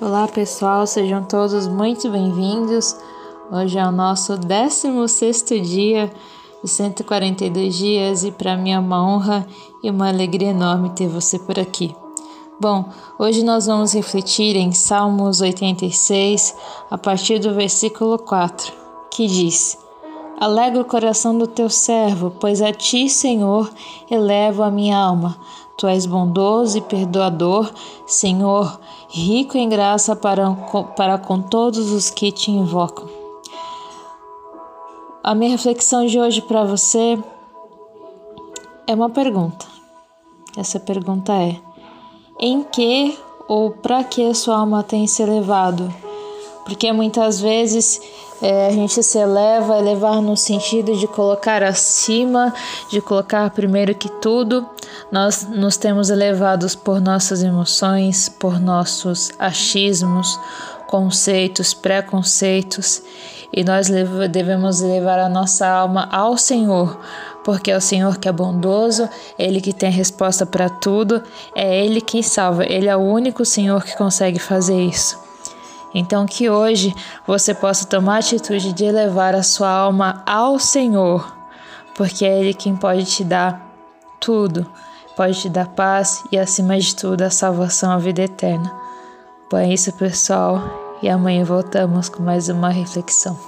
Olá pessoal, sejam todos muito bem-vindos. Hoje é o nosso 16 dia de 142 dias e para mim é uma honra e uma alegria enorme ter você por aqui. Bom, hoje nós vamos refletir em Salmos 86, a partir do versículo 4, que diz: Alegra o coração do teu servo, pois a ti, Senhor, elevo a minha alma. Tu és bondoso e perdoador, Senhor, rico em graça para, para com todos os que te invocam. A minha reflexão de hoje para você é uma pergunta. Essa pergunta é: em que ou para que sua alma tem se elevado? Porque muitas vezes é, a gente se eleva, elevar no sentido de colocar acima, de colocar primeiro que tudo. Nós nos temos elevados por nossas emoções, por nossos achismos, conceitos, preconceitos, e nós devemos levar a nossa alma ao Senhor, porque é o Senhor que é bondoso, Ele que tem a resposta para tudo, é Ele que salva, Ele é o único Senhor que consegue fazer isso. Então, que hoje você possa tomar a atitude de elevar a sua alma ao Senhor, porque é Ele quem pode te dar tudo, pode te dar paz e, acima de tudo, a salvação, a vida eterna. Bom, é isso, pessoal, e amanhã voltamos com mais uma reflexão.